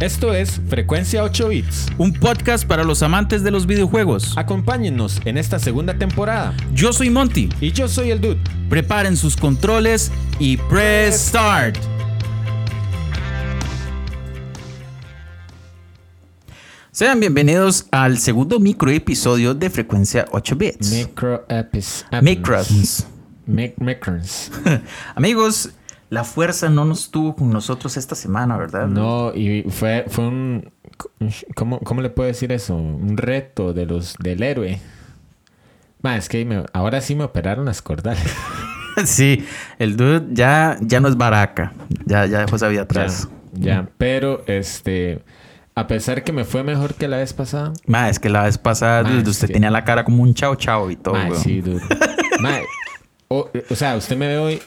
Esto es Frecuencia 8 Bits. Un podcast para los amantes de los videojuegos. Acompáñennos en esta segunda temporada. Yo soy Monty. Y yo soy el Dude. Preparen sus controles y press start. Sean bienvenidos al segundo micro episodio de Frecuencia 8 Bits. Micro epis. Micros. Mic- Micros. Amigos, la fuerza no nos tuvo con nosotros esta semana, ¿verdad? No, y fue, fue un. ¿cómo, ¿Cómo le puedo decir eso? Un reto de los del héroe. Ma, es que me- ahora sí me operaron las cordales. Sí, el dude ya, ya no es baraca. Ya, ya dejó esa vida atrás. Ya, ya. Pero, este. A pesar que me fue mejor que la vez pasada. Ma, es que la vez pasada Ma, dude, es usted que- tenía la cara como un chao chao y todo, Ma, sí, dude. Ma, o, o sea, usted me ve hoy.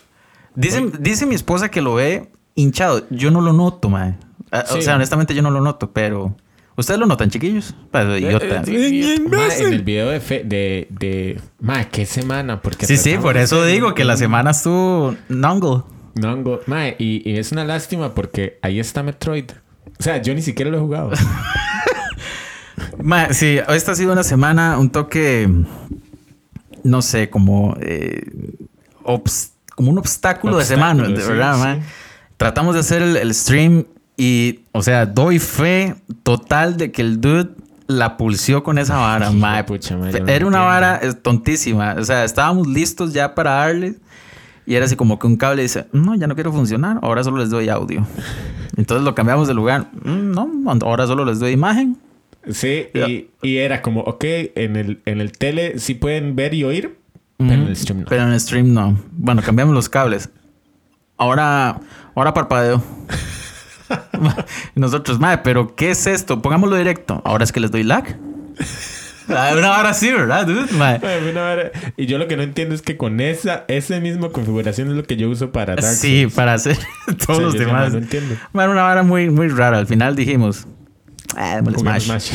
Dice, dice mi esposa que lo ve hinchado. Yo no lo noto, ma. Ah, O Sí. sea, honestamente yo no lo noto, pero... ¿Ustedes lo notan, chiquillos? Pero idiota. Ma, en el video de, fe- de, de. Ma, ¿qué semana? Porque Sí, sí, por eso digo un- que la semana estuvo nongle. Nongo. Ma, y, y es una lástima porque ahí está Metroid. O sea, yo ni siquiera lo he jugado. Ma, sí, esta ha sido una semana un toque, no sé, como, eh, obs- como un obstáculo, de semana, Obstáculo, de sí, verdad, sí. ma. Tratamos de hacer el, el stream y, o sea, doy fe total de que el dude la pulsió con esa vara, Hijo ma. de pucha, ma, yo no Era una vara eh, tontísima. O sea, estábamos listos ya para darle. Y era así como que un cable dice, no, ya no quiero funcionar, ahora solo les doy audio. Entonces lo cambiamos de lugar. "Mm, No, ahora solo les doy imagen. Sí, Ya. y, y era como, ok, en el, en el tele sí pueden ver y oír, pero en el stream no. Pero en el stream no. Bueno, cambiamos los cables. Ahora, ahora parpadeo. Nosotros, madre, pero ¿qué es esto? Pongámoslo directo. Ahora es que les doy lag. Ah, Una hora sí, ¿verdad, dude? Y yo lo que no entiendo es que con esa, esa misma configuración es lo que yo uso para Dark Sí, Souls. para hacer todos los demás. No entiendo. Una vara muy, muy rara. Al final dijimos, ah, Smash. Smash.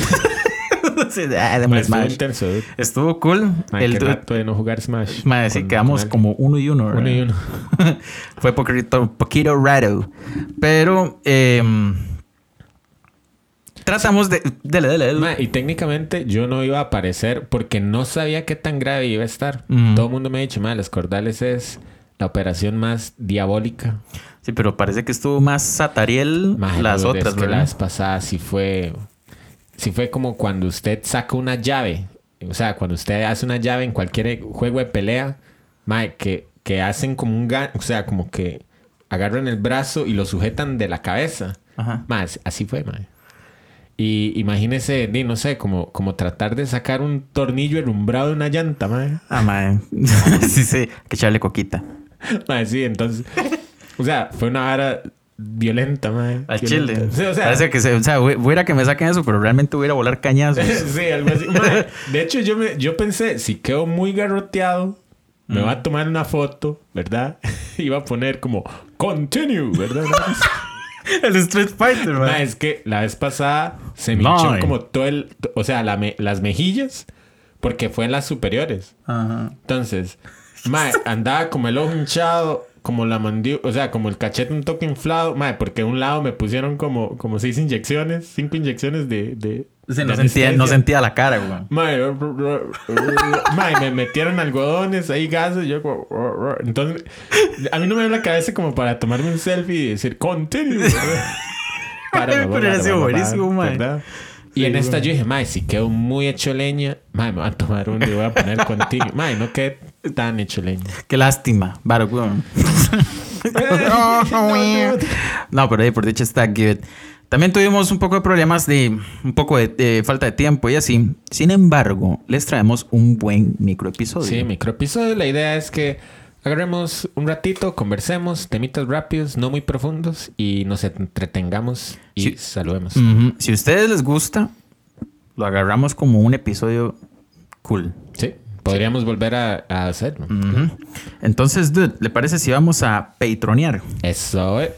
Sí, ah, estuvo Smash. intenso, dude. Estuvo cool. El rato de no jugar Smash. mae, sí, quedamos como uno y uno. ¿verdad? uno y uno. Fue poquito, poquito raro. Pero em, tratamos de. Dele, dele, dele. Ma, y técnicamente yo no iba a aparecer porque no sabía qué tan grave iba a estar. Todo el mundo me ha dicho, ma, las cordales es la operación más diabólica. Sí, pero parece que estuvo más Satariel Ma, las otras, que la ¿verdad? vez pasada sí fue... Sí fue como cuando usted saca una llave. O sea, cuando usted hace una llave en cualquier juego de pelea, ma, que, que hacen como un gan... O sea, como que agarran el brazo y lo sujetan de la cabeza. Ajá. Así fue, ma. Y imagínese, di, no sé, como, como tratar de sacar un tornillo herrumbrado de una llanta, ma. Ah, mae. sí, sí. Que echarle coquita. Ma, sí, entonces... O sea, fue una vara violenta, ma. Al Violenta. chile. O sea, Parece que se, o sea, voy voy a ir a que me saquen eso, pero realmente voy a ir a volar cañazos. sí, algo así. De hecho, yo, me, yo pensé, si quedo muy garroteado, me va a tomar una foto, ¿verdad? Iba a poner como continue, ¿verdad? el Street Fighter, Ma, es que la vez pasada se me hinchó como todo el... O sea, la me- las mejillas, porque fue en las superiores. Ajá. Entonces, ma, andaba como el ojo hinchado, como la mandíbula, o sea, como el cachete un toque inflado, ma, porque de un lado me pusieron como, como seis inyecciones, cinco inyecciones de... de Sí, no, sentía, no sentía la cara, güey. Mae, me metieron algodones, ahí gases, yo como... Entonces, a mí no me da la cabeza como para tomarme un selfie y decir, continue. ¿verdad? Para, Pero sido para, buenísimo. Y en esta yo dije, mae, si quedo muy hecho leña, mae, me voy a tomar uno y voy a poner continue. Mae, no quedé tan hecho leña. Qué lástima. Varo, güey. No, pero ahí por dicha está good. También tuvimos un poco de problemas de un poco de, de falta de tiempo y así. Sin embargo, les traemos un buen micro episodio. Sí, microepisodio. La idea es que agarremos un ratito, conversemos, temitas rápidos, no muy profundos y nos entretengamos y Sí. saludemos. Ujú. Si a ustedes les gusta, lo agarramos como un episodio cool. Sí, podríamos volver a, a hacerlo. Entonces, dude, ¿le parece si vamos a patronear? Eso es.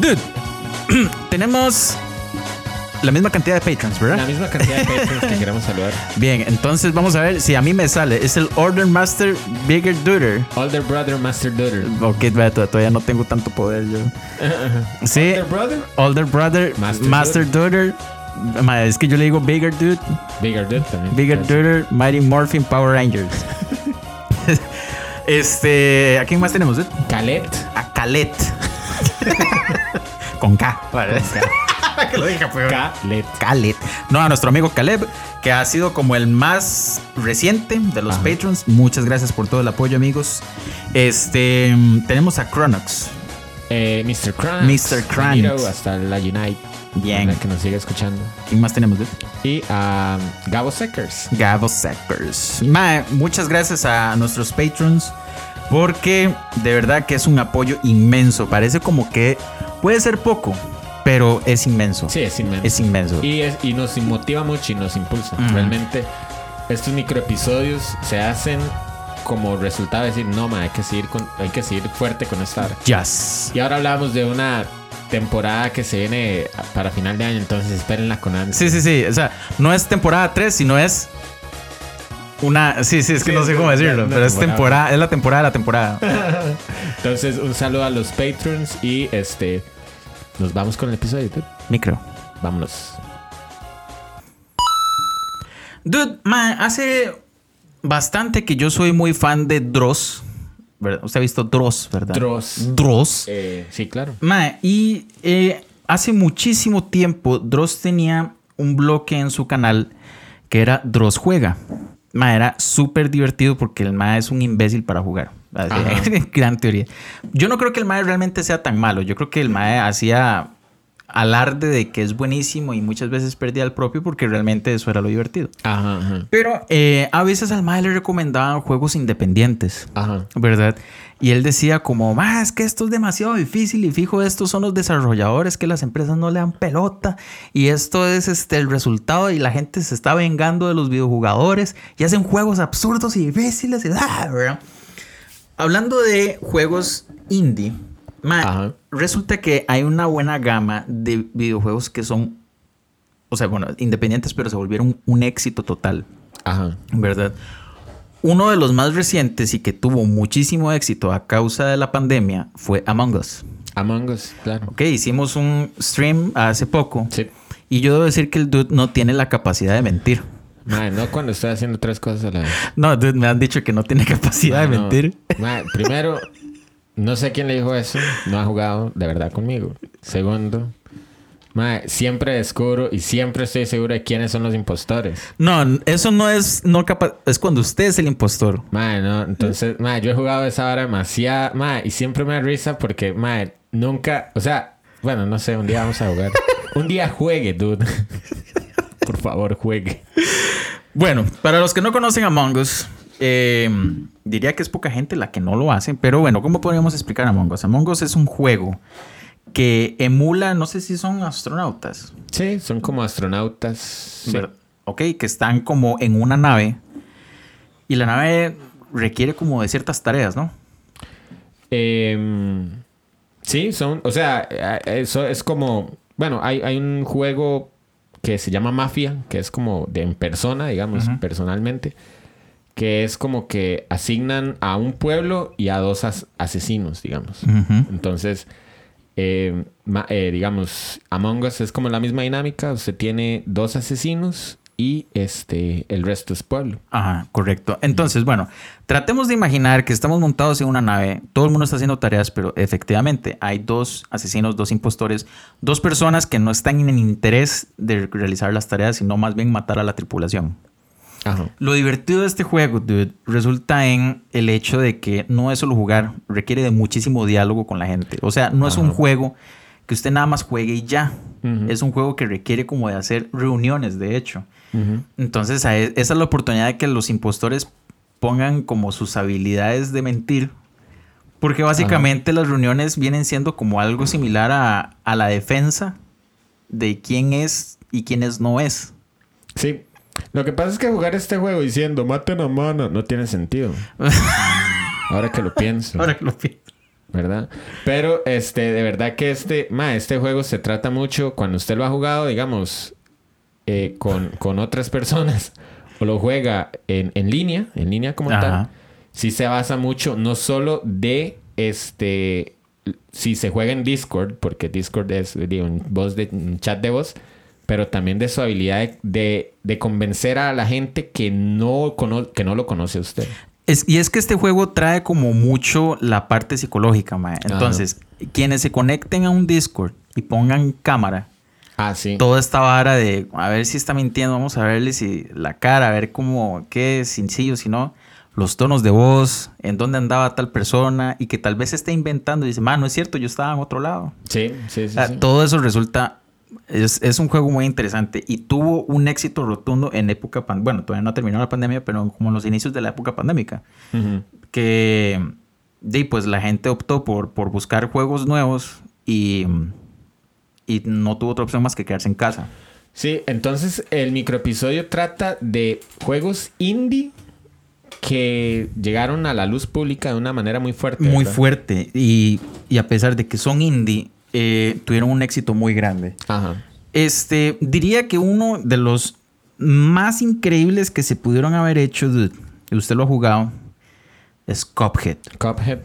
Dude, tenemos la misma cantidad de patrons, ¿verdad? La misma cantidad de patrons que queremos saludar. Bien, entonces vamos a ver si a mí me sale. Es el Order Master Bigger Duder. Older Brother, Master Daughter. Ok, todavía no tengo tanto poder yo. Sí, Older Brother, Older Brother, Master Master, Daughter. Es que yo le digo Bigger Dude, Bigger Dude también. Bigger Daughter, Mighty Morphin Power Rangers. este, ¿a quién más tenemos? dude? Calet. A Calet. Con K. que lo dije. Calet. Khaled. No, a nuestro amigo Caleb, que ha sido como el más reciente de los Ajá. patrons. Muchas gracias por todo el apoyo, amigos. Este, tenemos a Chronox. Eh, Mr. Kranz. Mr. Benito hasta la Unite. Bien. para Que nos siga escuchando. ¿Quién más tenemos? dude? Y a Gabo Seckers. Gabo Sackers. Mae, muchas gracias a nuestros patrons. Porque de verdad que es un apoyo inmenso. Parece como que puede ser poco, pero es inmenso. Sí, es inmenso. Es inmenso. Y, es- y nos motiva mucho y nos impulsa. Realmente, estos microepisodios se hacen como resultado de decir, no, ma, hay que seguir, con, hay que seguir fuerte con esta hora. Yes. Y ahora hablamos de una temporada que se viene para final de año, entonces espérenla con ansia. Sí, sí, sí. O sea, no es temporada 3, sino es una. Sí, sí, es que Sí, no sé es cómo una- decirlo, pero es temporada. temporada, es la temporada de la temporada. Entonces, un saludo a los patrons y este nos vamos con el episodio. dude. Micro. Vámonos. Dude, man, hace bastante que yo soy muy fan de Dross. ¿Verdad? Usted ha visto Dross, ¿verdad? Dross. Dross. Eh, sí, claro. Ma, y eh, hace muchísimo tiempo Dross tenía un bloque en su canal que era Dross Juega. Ma, era súper divertido porque el Ma es un imbécil para jugar. Gran teoría. Yo no creo que el Ma realmente sea tan malo. Yo creo que el Ma hacía alarde de que es buenísimo y muchas veces perdía el propio porque realmente eso era lo divertido. Ajá, ajá. Pero eh, a veces al Ma le recomendaban juegos independientes. Ajá. ¿verdad? Y él decía como, más que esto es demasiado difícil y fijo, estos son los desarrolladores que las empresas no le dan pelota y esto es este, el resultado y la gente se está vengando de los videojugadores y hacen juegos absurdos y difíciles. Hablando de juegos indie, ma, resulta que hay una buena gama de videojuegos que son, o sea, bueno, independientes, pero se volvieron un éxito total. Ajá. ¿verdad? Uno de los más recientes y que tuvo muchísimo éxito a causa de la pandemia fue Among Us. Among Us, claro. Ok, hicimos un stream hace poco Sí. y yo debo decir que el dude no tiene la capacidad de mentir. Madre, no cuando estoy haciendo tres cosas a la vez. No, dude, me han dicho que no tiene capacidad de no. mentir. Madre, primero, no sé quién le dijo eso. No ha jugado de verdad conmigo. Segundo, madre, siempre descubro y siempre estoy seguro de quiénes son los impostores. No, eso no es no es cuando usted es el impostor. Madre, no. Entonces, madre, yo he jugado esa hora demasiado. Madre, y siempre me da risa porque, madre, nunca. O sea, bueno, no sé, un día vamos a jugar. un día juegue, dude. Por favor, juegue. Bueno, para los que no conocen Among Us, eh, diría que es poca gente la que no lo hace, pero bueno, ¿cómo podríamos explicar Among Us? Among Us es un juego que emula, no sé si son astronautas, Sí, son como astronautas. Sí. ok, que están como en una nave y la nave requiere como de ciertas tareas, ¿no? Em, sí, son, o sea, eh, eso es como, bueno, hay, hay un juego que se llama Mafia, que es como de en persona, digamos, personalmente, que es como que asignan a un pueblo y a dos as- asesinos, digamos. Entonces, eh, eh, digamos, Among Us es como la misma dinámica, usted tiene dos asesinos y este, el resto es pueblo. Ajá, correcto. Entonces, bueno, tratemos de imaginar que estamos montados en una nave, todo el mundo está haciendo tareas, pero efectivamente hay dos asesinos, dos impostores, dos personas que no están en el interés de realizar las tareas, sino más bien matar a la tripulación. Ajá. Lo divertido de este juego, dude, resulta en el hecho de que no es solo jugar, requiere de muchísimo diálogo con la gente. O sea, no es un juego que usted nada más juegue y ya. Es un juego que requiere como de hacer reuniones, de hecho. Entonces, e- esa es la oportunidad de que los impostores pongan como sus habilidades de mentir. Porque básicamente las reuniones vienen siendo como algo similar a, a la defensa de quién es y quiénes no es. Sí. Lo que pasa es que jugar este juego diciendo maten a mano no tiene sentido. Ahora que lo pienso. Ahora que lo pienso. ¿Verdad? Pero este, de verdad que este, ma, este juego se trata mucho, cuando usted lo ha jugado, digamos, eh, con, con otras personas o lo juega en, en línea, en línea como Ajá. tal, sí se basa mucho no solo de este si se juega en Discord, porque Discord es de un, voz de, un chat de voz, pero también de su habilidad de, de, de convencer a la gente que no, cono- que no lo conoce a usted. Es- y es que este juego trae como mucho la parte psicológica, mae. Entonces, quienes se conecten a un Discord y pongan cámara, Ah, sí. toda esta vara de a ver si está mintiendo, vamos a verle si la cara, a ver cómo, qué es sencillo, si no, los tonos de voz, en dónde andaba tal persona y que tal vez esté inventando y dice, man, no es cierto, yo estaba en otro lado. Sí, sí, sí. O sea, sí. Todo eso resulta, es, es un juego muy interesante y tuvo un éxito rotundo en época, pan- bueno, todavía no ha terminado la pandemia, pero como en los inicios de la época pandémica, que de, pues la gente optó por, por buscar juegos nuevos y, y no tuvo otra opción más que quedarse en casa. Sí, entonces el microepisodio trata de juegos indie que llegaron a la luz pública de una manera muy fuerte. Muy ¿verdad? fuerte y, y a pesar de que son indie, eh, tuvieron un éxito muy grande. Ajá. Este, diría que uno de los más increíbles que se pudieron haber hecho, dude, y usted lo ha jugado, es Cuphead. Cuphead.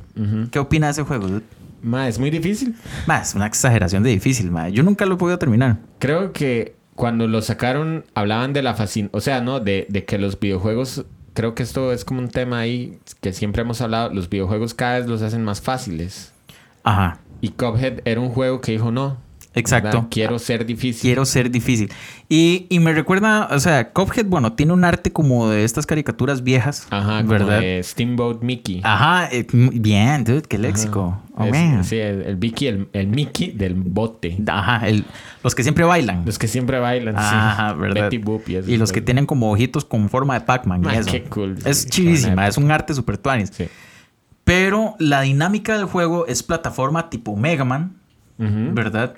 ¿Qué opina de ese juego, dude? Ma, es muy difícil. Ma, es una exageración de difícil, ma. Yo nunca lo he podido terminar. Creo que cuando lo sacaron hablaban de la fascinación, o sea, ¿no? De, de que los videojuegos, creo que esto es como un tema ahí que siempre hemos hablado, los videojuegos cada vez los hacen más fáciles. Ajá, Y Cuphead era un juego que dijo, no. exacto. ¿verdad? Quiero ser difícil. Quiero ser difícil. Y, y me recuerda, o sea, Cuphead, bueno, tiene un arte como de estas caricaturas viejas. Ajá, como ¿verdad? de Steamboat Mickey. Ajá, eh, bien, dude, qué léxico. Oh, Es- man. sí, el, el Mickey, el, el Mickey del bote. Ajá, el- los que siempre bailan. Los que siempre bailan, Ajá, sí. ¿verdad? Betty Boop y, los que tienen como ojitos con forma de Pac-Man. eso. qué cool, Es sí, chivísima, es un arte super tuanis. Sí. Pero la dinámica del juego es plataforma tipo Mega Man. ¿verdad?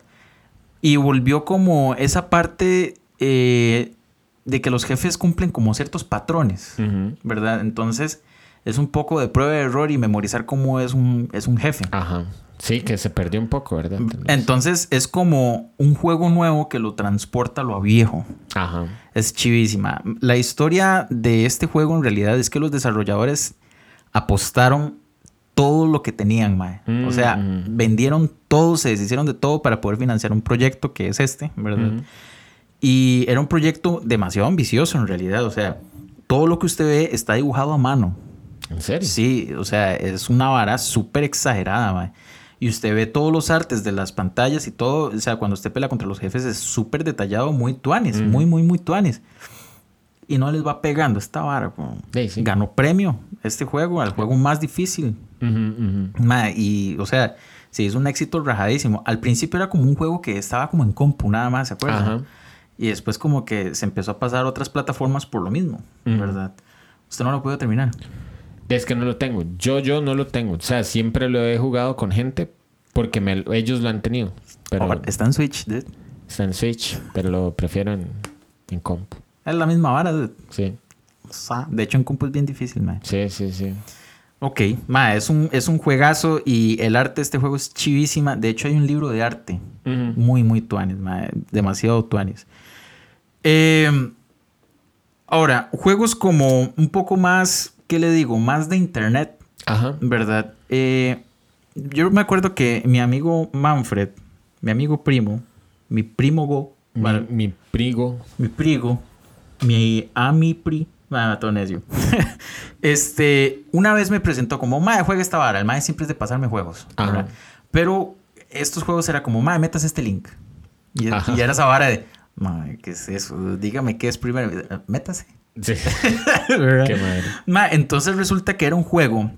Y volvió como esa parte eh, de que los jefes cumplen como ciertos patrones. ¿verdad? Entonces es un poco de prueba de error y memorizar cómo es un, es un jefe. Ajá. Sí, que se perdió un poco, ¿verdad? Entonces es como un juego nuevo que lo transporta a lo viejo. Ajá. Es chivísima. La historia de este juego en realidad es que los desarrolladores apostaron todo lo que tenían, mae. Mm, O sea, mm. vendieron todo, se deshicieron de todo para poder financiar un proyecto que es este, ¿verdad? Y era un proyecto demasiado ambicioso en realidad. O sea, todo lo que usted ve está dibujado a mano. ¿En serio? Sí, o sea, es una vara súper exagerada, mae. Y usted ve todos los artes de las pantallas y todo. O sea, cuando usted pelea contra los jefes es súper detallado, muy tuanes, muy, muy, muy tuanes. Y no les va pegando esta vara. sí. Ganó premio este juego, al juego más difícil. Mae, y, o sea, sí, es un éxito rajadísimo. Al principio era como un juego que estaba como en compu nada más, ¿se acuerdan? Ajá. Y después como que se empezó a pasar a otras plataformas por lo mismo. ¿verdad? Usted no lo puede terminar. Es que no lo tengo. Yo, yo no lo tengo. O sea, siempre lo he jugado con gente porque me- ellos lo han tenido. Pero está en Switch, dude. está en Switch, pero lo prefiero en, en compu. Es la misma vara, dude. Sí, O sea, De hecho, en compu es bien difícil, mae. sí, sí, sí. Ok, mae, es un, es un juegazo y el arte de este juego es chivísima. De hecho, hay un libro de arte muy, muy tuanis, mae. Demasiado tuanis. Eh, ahora, juegos como un poco más, ¿qué le digo? Más de internet, Ajá. ¿verdad? Eh, yo me acuerdo que mi amigo Manfred, mi amigo primo, mi primo Go, Mi, bueno, mi prigo. mi prigo, mi ami-pri, bueno, todo necio. este, una vez me presentó como, mae, juega esta vara. El mae siempre es de pasarme juegos. Pero estos juegos era como, mae, metas este link. Y, y era esa vara de, mae, ¿qué es eso? Dígame qué es primero. Métase. Sí. ¿verdad? Qué madre. Ma, entonces resulta que era un juego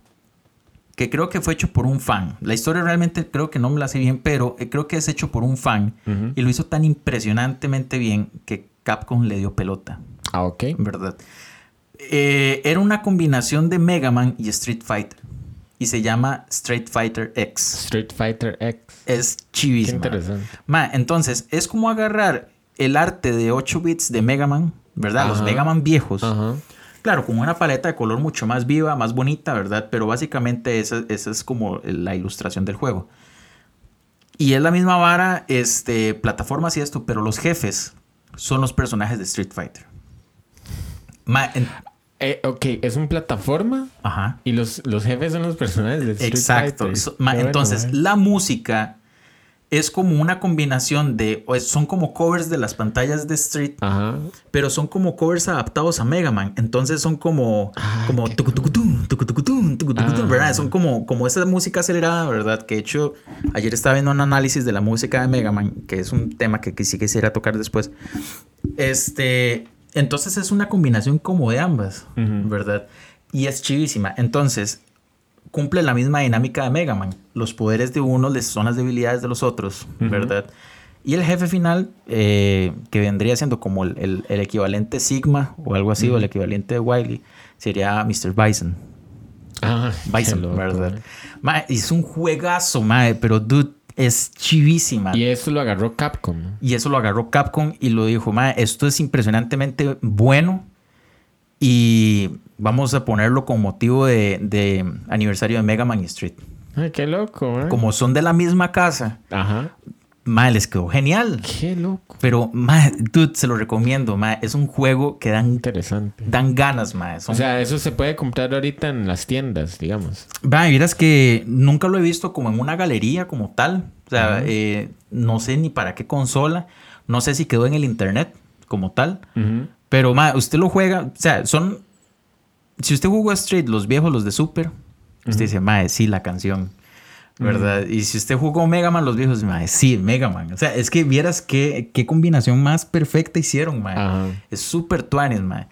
que creo que fue hecho por un fan. La historia realmente creo que no me la sé bien, pero eh, creo que es hecho por un fan. Y lo hizo tan impresionantemente bien que Capcom le dio pelota, Ah, ok. ¿verdad? Eh, era una combinación de Mega Man y Street Fighter. Y se llama Street Fighter X. Street Fighter X. Es Qué chivísimo. interesante. Ma, entonces, es como agarrar el arte de 8 bits de Mega Man, ¿verdad? Los. Mega Man viejos. Ajá. Claro, con una paleta de color mucho más viva, más bonita, ¿verdad? Pero básicamente esa, esa es como la ilustración del juego. Y es la misma vara, este, plataformas y esto, pero los jefes son los personajes de Street Fighter. Ma, en- Eh, ok, es una plataforma Ajá. y los, los jefes son los personajes de Street Exacto. Fighter. So- ma, Qué bueno, entonces, eh. la música es como una combinación de. Son como covers de las pantallas de Street, Ajá. pero son como covers adaptados a Mega Man. Entonces son como. Ah, como. qué tucutucutún, tucutucutún, tucutucutún, Ah. ¿verdad? Son como, como esa música acelerada, ¿verdad? Que de hecho, ayer estaba viendo un análisis de la música de Mega Man, que es un tema que, que sí quisiera tocar después. Este. Entonces es una combinación como de ambas. ¿verdad? Y es chivísima. Entonces, cumple la misma dinámica de Mega Man. Los poderes de uno les son las debilidades de los otros. ¿verdad? Y el jefe final, eh, que vendría siendo como el, el- el equivalente Sigma o algo así, o el equivalente de Wily, sería Mr. Bison. Ah, Bison, loco, ¿verdad? eh. Mae, es un juegazo, mae, pero dude, es chivísima. Y eso lo agarró Capcom. Y eso lo agarró Capcom y lo dijo, mae, esto es impresionantemente bueno y vamos a ponerlo con motivo de, de aniversario de Mega Man Street. Ay, qué loco, ¿eh? Como son de la misma casa, Ajá. Mae, les quedó genial. Qué loco. Pero, mae, dude, se lo recomiendo, mae. Es un juego que dan, Interesante. dan ganas, mae. Son- O sea, eso se puede comprar ahorita en las tiendas, digamos. Va, vieras que nunca lo he visto como en una galería como tal. O sea, eh, no sé ni para qué consola. No sé si quedó en el internet como tal. Pero, ma, usted lo juega. O sea, son. Si usted jugó Street, los viejos, los de Super, usted dice, ma, sí, la canción. ¿Verdad? Y si usted jugó Mega Man, los viejos, ma, sí, Mega Man. O sea, es que vieras qué, qué combinación más perfecta hicieron, ma. Ajá. Es súper tuanes, ma.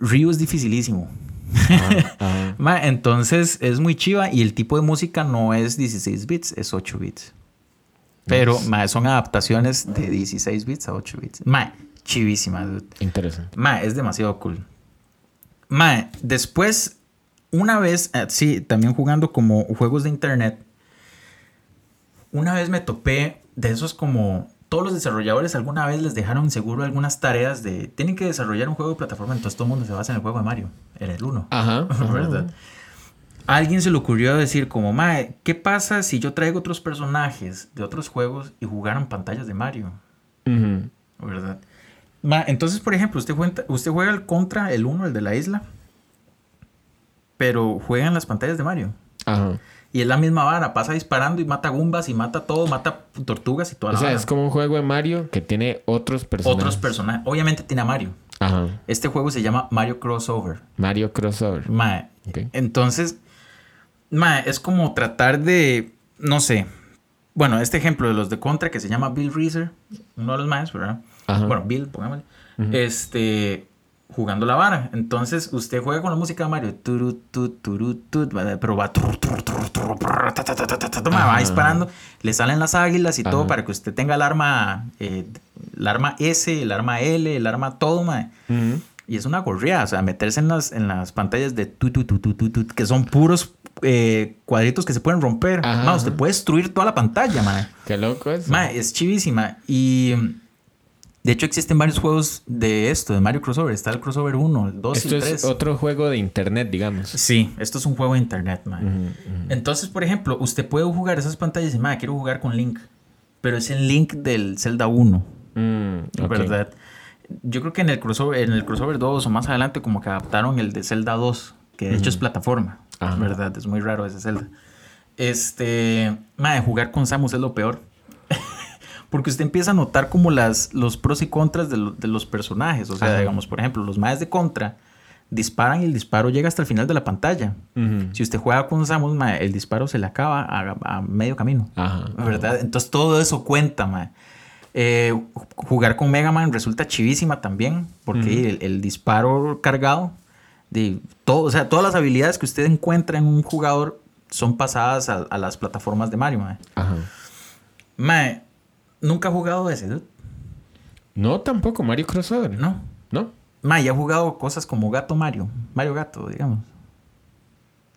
Ryu es dificilísimo. Ajá. Ajá. Ma, entonces es muy chiva y el tipo de música no es 16 bits, es 8 bits. Pero Nice. ma, son adaptaciones de 16 bits a 8 bits. Ma, chivísima, dude. Interesante. Ma, es demasiado cool. Ma, después, una vez, eh, sí, también jugando como juegos de internet, una vez me topé de esos como todos los desarrolladores alguna vez les dejaron seguro algunas tareas de tienen que desarrollar un juego de plataforma, entonces todo el mundo se basa en el juego de Mario, en el 1. Ajá. ajá. ¿verdad? A alguien se le ocurrió decir como, mae, ¿qué pasa si yo traigo otros personajes de otros juegos y jugaran pantallas de Mario? ¿Verdad? Ma, entonces, por ejemplo, usted juega, usted juega el contra, el 1, el de la isla, pero juega en las pantallas de Mario. Ajá. Y es la misma vara, pasa disparando y mata gumbas y mata todo, mata tortugas y toda O la sea, vara. es como un juego de Mario que tiene otros personajes. Otros personajes. Obviamente tiene a Mario. Ajá. Este juego se llama Mario Crossover. Mario Crossover. Ma, Ok. Entonces, ma, es como tratar de, no sé, bueno, este ejemplo de los de Contra que se llama Bill Reeser, uno de los más, ¿verdad? Ajá. Bueno, Bill, pongámosle. Este, jugando la vara. Entonces, usted juega con la música de Mario, turu, tu, turu, tu, pero va, turu, va disparando, le salen las águilas y todo Ajá. para que usted tenga el arma, eh, el arma S, el arma L, el arma todo, ma. Ujú. Y es una gorría, o sea, meterse en las, en las pantallas de tu, tu, tu, tu, que son puros eh, cuadritos que se pueden romper. Ajá, usted puede destruir toda la pantalla, man. Qué loco es. Ma, es chivísima. Y de hecho existen varios juegos de esto, de Mario Crossover. Está el Crossover 1, el 2 y Esto el es 3. otro juego de internet, digamos. Sí, esto es un juego de internet, man. Entonces, por ejemplo, usted puede jugar esas pantallas y, ma, quiero jugar con Link. Pero es el Link del Zelda 1. Mm. ¿verdad? Yo creo que en el crossover, en el crossover 2 o más adelante como que adaptaron el de Zelda 2, que de hecho es plataforma, Ajá. ¿verdad? Es muy raro ese Zelda. Este, madre, jugar con Samus es lo peor. Porque usted empieza a notar como las, los pros y contras de, lo- de los personajes. O sea, Ajá. digamos, por ejemplo, los maes de contra disparan y el disparo llega hasta el final de la pantalla. Ujú. Si usted juega con Samus, el disparo se le acaba a, a medio camino. Ajá. ¿Verdad? Entonces todo eso cuenta, mae. Eh, ju- jugar con Mega Man resulta chivísima también, porque Ujú. el, el disparo cargado, de todo, o sea, todas las habilidades que usted encuentra en un jugador son pasadas a, a las plataformas de Mario, mae. Ajá. Mae, nunca he jugado ese, dude. No, tampoco. Mario Crossover. No. ¿No? Mae, ya he jugado cosas como Gato Mario, Mario Gato, digamos.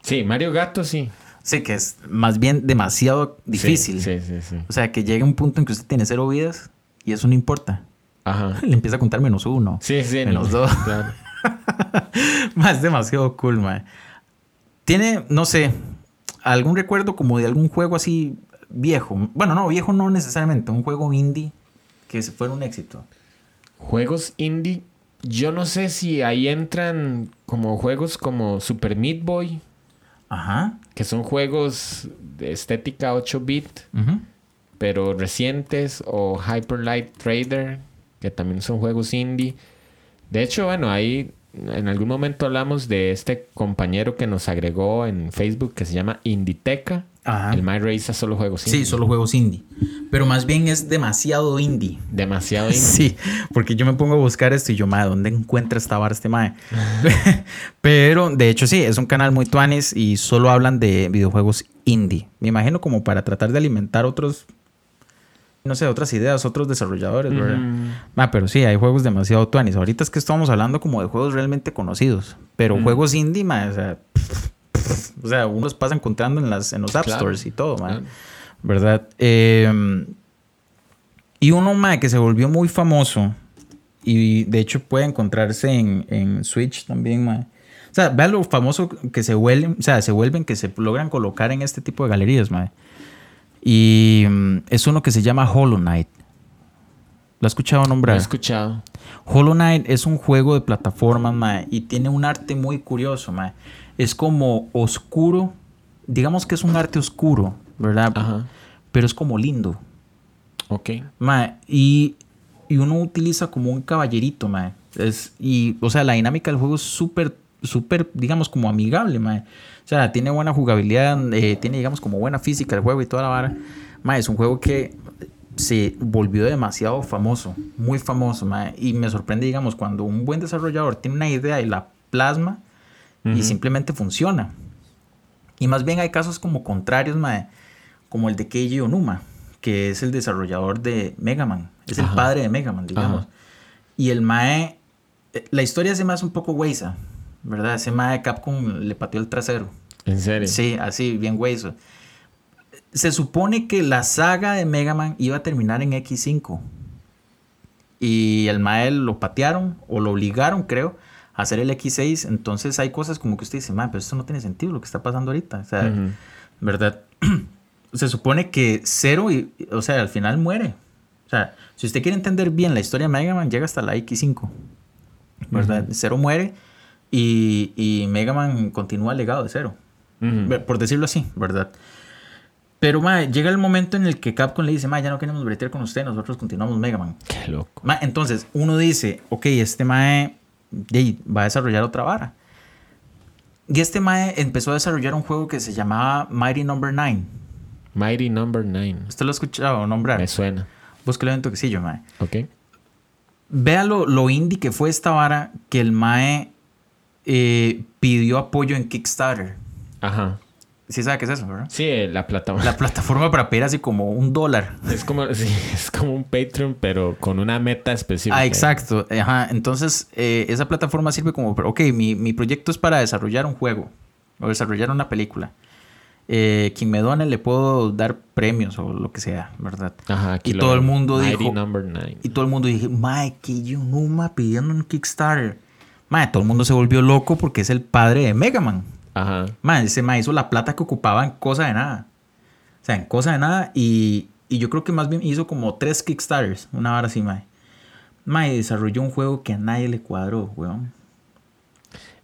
Sí, Mario Gato sí. Sí, que es más bien demasiado difícil. Sí, sí, sí. sí. O sea, que llegue un punto en que usted tiene cero vidas y eso no importa. Ajá. Le empieza a contar menos uno. Sí, sí. Menos no, dos. claro. Más demasiado cool, man. Tiene, no sé, algún recuerdo como de algún juego así viejo. Bueno, no, viejo no necesariamente. Un juego indie que fuera un éxito. juegos indie, yo no sé si ahí entran como juegos como Super Meat Boy, Ajá. que son juegos de estética 8-bit, Ujú. pero recientes, o Hyper Light Trader, que también son juegos indie. De hecho, bueno, ahí en algún momento hablamos de este compañero que nos agregó en Facebook que se llama Inditeca. Ajá. El My Race solo juegos indie. Sí, solo juegos indie. Pero más bien es demasiado indie. Demasiado indie. Sí, porque yo me pongo a buscar esto y yo, madre, ¿dónde encuentra esta vara este mae? Pero de hecho sí, es un canal muy tuanis y solo hablan de videojuegos indie. Me imagino como para tratar de alimentar otros, no sé, otras ideas, otros desarrolladores, ¿verdad? Ah, pero sí, hay juegos demasiado tuanis. Ahorita es que estamos hablando como de juegos realmente conocidos. Pero juegos indie, mae, o sea... O sea, uno los pasa encontrando en, las, en los App Claro. Stores y todo. Claro. ¿verdad? Eh, y uno más que se volvió muy famoso y de hecho puede encontrarse en, en Switch también, mae. O sea, vean lo famoso que se vuelven, o sea, se vuelven que se logran colocar en este tipo de galerías, mae. Y mm, es uno que se llama Hollow Knight. ¿Lo has escuchado Lo nombrar? he escuchado. Hollow Knight es un juego de plataformas, mae, y tiene un arte muy curioso, mae. Es como oscuro, digamos que es un arte oscuro, ¿verdad? Ajá. Pero es como lindo. Ok. Mae, y, y uno utiliza como un caballerito, mae. Es, y, o sea, la dinámica del juego es súper, súper, digamos, como amigable, mae. O sea, tiene buena jugabilidad, eh, tiene, digamos, como buena física el juego y toda la vara. Mae, es un juego que se volvió demasiado famoso, muy famoso, mae. Y me sorprende, digamos, cuando un buen desarrollador tiene una idea y la plasma y simplemente funciona. Y más bien hay casos como contrarios, mae, como el de Keiji Onuma, que es el desarrollador de Mega Man. Es el padre de Mega Man, digamos. Ajá. Y el mae, eh, la historia se me hace un poco weiza, ¿verdad? Ese mae Capcom le pateó el trasero. ¿En serio? Sí, así, bien weizo. Se supone que la saga de Mega Man iba a terminar en X5. Y el mae lo patearon o lo obligaron, creo, hacer el X6. Entonces hay cosas como que usted dice, pero esto no tiene sentido lo que está pasando ahorita. O sea. ¿verdad? Se supone que Zero, y, o sea, al final muere. O sea, si usted quiere entender bien la historia de Mega Man, llega hasta la X5. ¿Verdad? Zero muere y, y Mega Man continúa el legado de. Ver- Por decirlo así, ¿verdad? Pero, mae, llega el momento en el que Capcom le dice, mae, ya no queremos bretear con usted, nosotros continuamos Mega Man. Qué loco. Ma, entonces, uno dice, ok, este mae de- va a desarrollar otra vara. Y este mae empezó a desarrollar un juego que se llamaba Mighty Number 9. Mighty Number 9. ¿Usted lo ha escuchado nombrar? Me suena. Búsquelo en toquecillo, mae. Ok. Vea lo, lo indie que fue esta vara que el mae eh, pidió apoyo en Kickstarter. Ajá. Sí sabe qué es eso, ¿verdad? Sí, eh, la plataforma. La plataforma para pedir así como un dólar. Es como, sí, es como un Patreon, pero con una meta específica. Ah, exacto. Ajá. Entonces, eh, esa plataforma sirve como, ok, mi, mi proyecto es para desarrollar un juego o desarrollar una película. Eh, quien me done le puedo dar premios o lo que sea, ¿verdad? Ajá, Y todo el mundo dijo- Number 9. Y todo el mundo dije, mae, que Yonuma pidiendo un Kickstarter. Mae, todo el mundo se volvió loco porque es el padre de Mega Man. Ajá. Mae, ese mae hizo la plata que ocupaba en cosa de nada. O sea, en cosa de nada. Y, y yo creo que más bien hizo como tres Kickstarters. Una hora así, mae. Mae, desarrolló un juego que a nadie le cuadró, weón.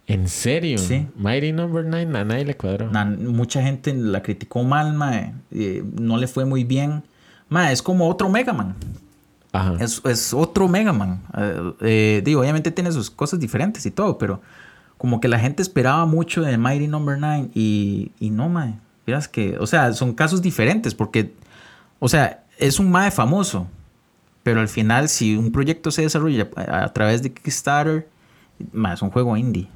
¿En serio? Sí. Mighty Number 9 a nadie le cuadró. Na- mucha gente la criticó mal, mae. eh, no le fue muy bien. Mae, es como otro Mega Man. Ajá. Es, es otro Mega Man. Eh, eh, digo, obviamente tiene sus cosas diferentes y todo, pero como que la gente esperaba mucho de Mighty Number 9 y, y no, mae. Miras que, o sea, son casos diferentes porque, o sea, es un mae famoso, pero al final si un proyecto se desarrolla a, a través de Kickstarter, mae, es un juego indie.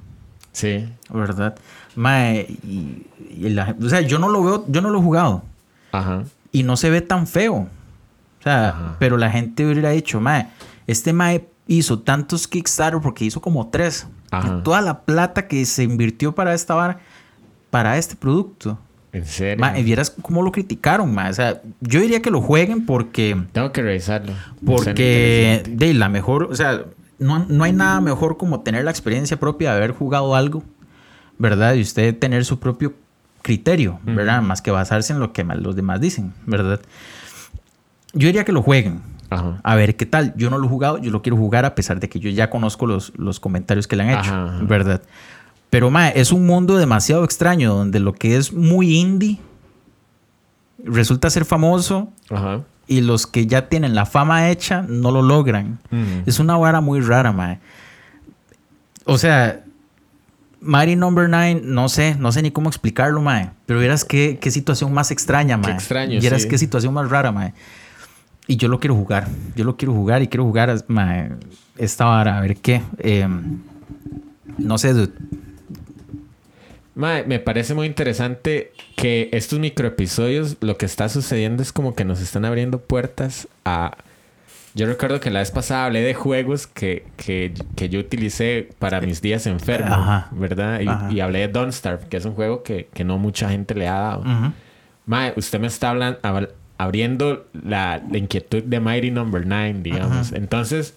Sí. ¿Verdad? Mae, y, y la- o sea, yo no lo veo, yo no lo he jugado Ajá. y no se ve tan feo. O sea, Ajá. pero la gente hubiera dicho, mae, este mae hizo tantos Kickstarter porque hizo como tres. Ajá. Toda la plata que se invirtió para esta vara, para este producto. ¿En serio? Mae, vieras cómo lo criticaron. O sea, yo diría que lo jueguen porque, Tengo que revisarlo. Porque de la mejor, o sea, no, no hay nada mejor como tener la experiencia propia de haber jugado algo, ¿verdad? Y usted tener su propio criterio, ¿verdad? Más que basarse en lo que ma- los demás dicen, ¿verdad? Yo diría que lo jueguen. Ajá. a ver qué tal. Yo no lo he jugado, yo lo quiero jugar a pesar de que yo ya conozco los, los comentarios que le han hecho, Ajá. ¿verdad? Pero mae, es un mundo demasiado extraño donde lo que es muy indie resulta ser famoso Ajá. y los que ya tienen la fama hecha no lo logran. Mm. Es una vara muy rara, mae. O sea, Mighty Number 9, no sé, no sé ni cómo explicarlo, mae. Pero vieras qué, qué situación más extraña, mae. extraño, Vieras sí. qué situación más rara, mae. Y yo lo quiero jugar. Yo lo quiero jugar y quiero jugar, esta vara. A ver qué. Eh, no sé, dude. Mae, me parece muy interesante que estos microepisodios, lo que está sucediendo es como que nos están abriendo puertas a... Yo recuerdo que la vez pasada hablé de juegos que, que, que yo utilicé para mis días enfermos, Ajá. ¿verdad? Y, Ajá. y hablé de Don't Starve, que es un juego que, que no mucha gente le ha dado. Mae, usted me está hablan- habl- abriendo la, la inquietud de Mighty Number 9, digamos. Entonces,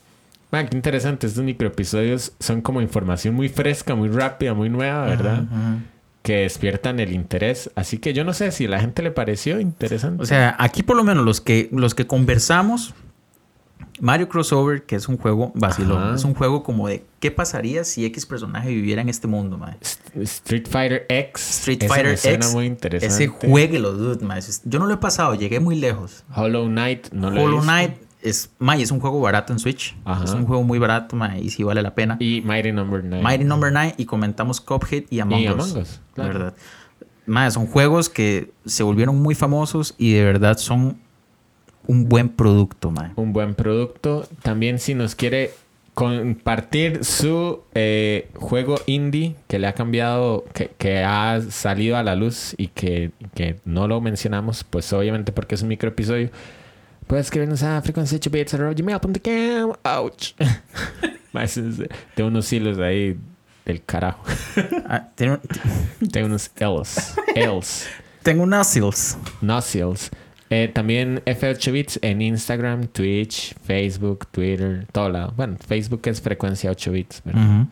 mae, qué interesante. Estos microepisodios son como información muy fresca, muy rápida, muy nueva, ¿verdad? Que despiertan el interés. Así que yo no sé si a la gente le pareció interesante. O sea, aquí por lo menos los que, los que conversamos, Mario Crossover, que es un juego vacilón, Ajá. es un juego como de qué pasaría si X personaje viviera en este mundo, mae. St- Street Fighter X. Street ese Fighter me suena X, muy interesante. ese jueguelo, dude, mae. Yo no lo he pasado, llegué muy lejos. Hollow Knight, no lo he Hollow visto. Knight es, mae, es un juego barato en Switch. Ajá. Es un juego muy barato, mae, y sí vale la pena. Y Mighty Number 9. Mighty Number 9 y comentamos Cuphead y Among Y Us. Among Us, claro. ¿Verdad? Mae, son juegos que se volvieron muy famosos y de verdad son un buen producto, mae. un buen producto. También si nos quiere compartir su eh, juego indie que le ha cambiado, que, que ha salido a la luz y que, que no lo mencionamos, pues obviamente porque es un micro episodio. Puedes escribirnos a frequency8bits.gmail.com Ouch. De unos hilos ahí del carajo. Ah, tengo, unos L's. L's. tengo unas seals. Eh, también F8 Bits en Instagram, Twitch, Facebook, Twitter, todo lado. Bueno, Facebook es frecuencia 8 bits. ¿verdad?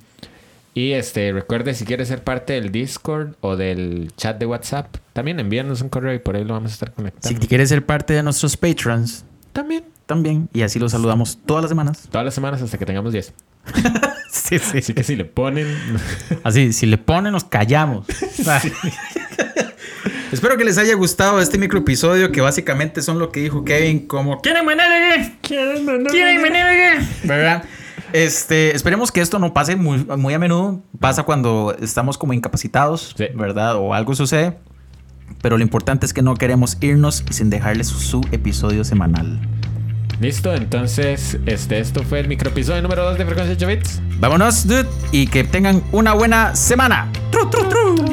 Y este, recuerde si quiere ser parte del Discord o del chat de WhatsApp, también envíanos un correo y por ahí lo vamos a estar Si conectando. quieres ser parte de nuestros patrons, También. también. Y así los saludamos todas las semanas. Todas las semanas hasta que tengamos 10. Sí, sí. Así que si le ponen. Así, si le ponen, nos callamos. Espero que les haya gustado este micro episodio que básicamente son lo que dijo Kevin como ¿Quieren Menedegue? ¿Quieren Menedegue? ¿Verdad? Este, esperemos que esto no pase muy, muy a menudo. Pasa cuando estamos como incapacitados, Sí. ¿verdad? O algo sucede. Pero lo importante es que no queremos irnos sin dejarles su, su episodio semanal. Listo, entonces este, esto fue el microepisodio número 2 de Frecuencia 8 bits. Vámonos, dude, y que tengan una buena semana. ¡Tru, tru, tru!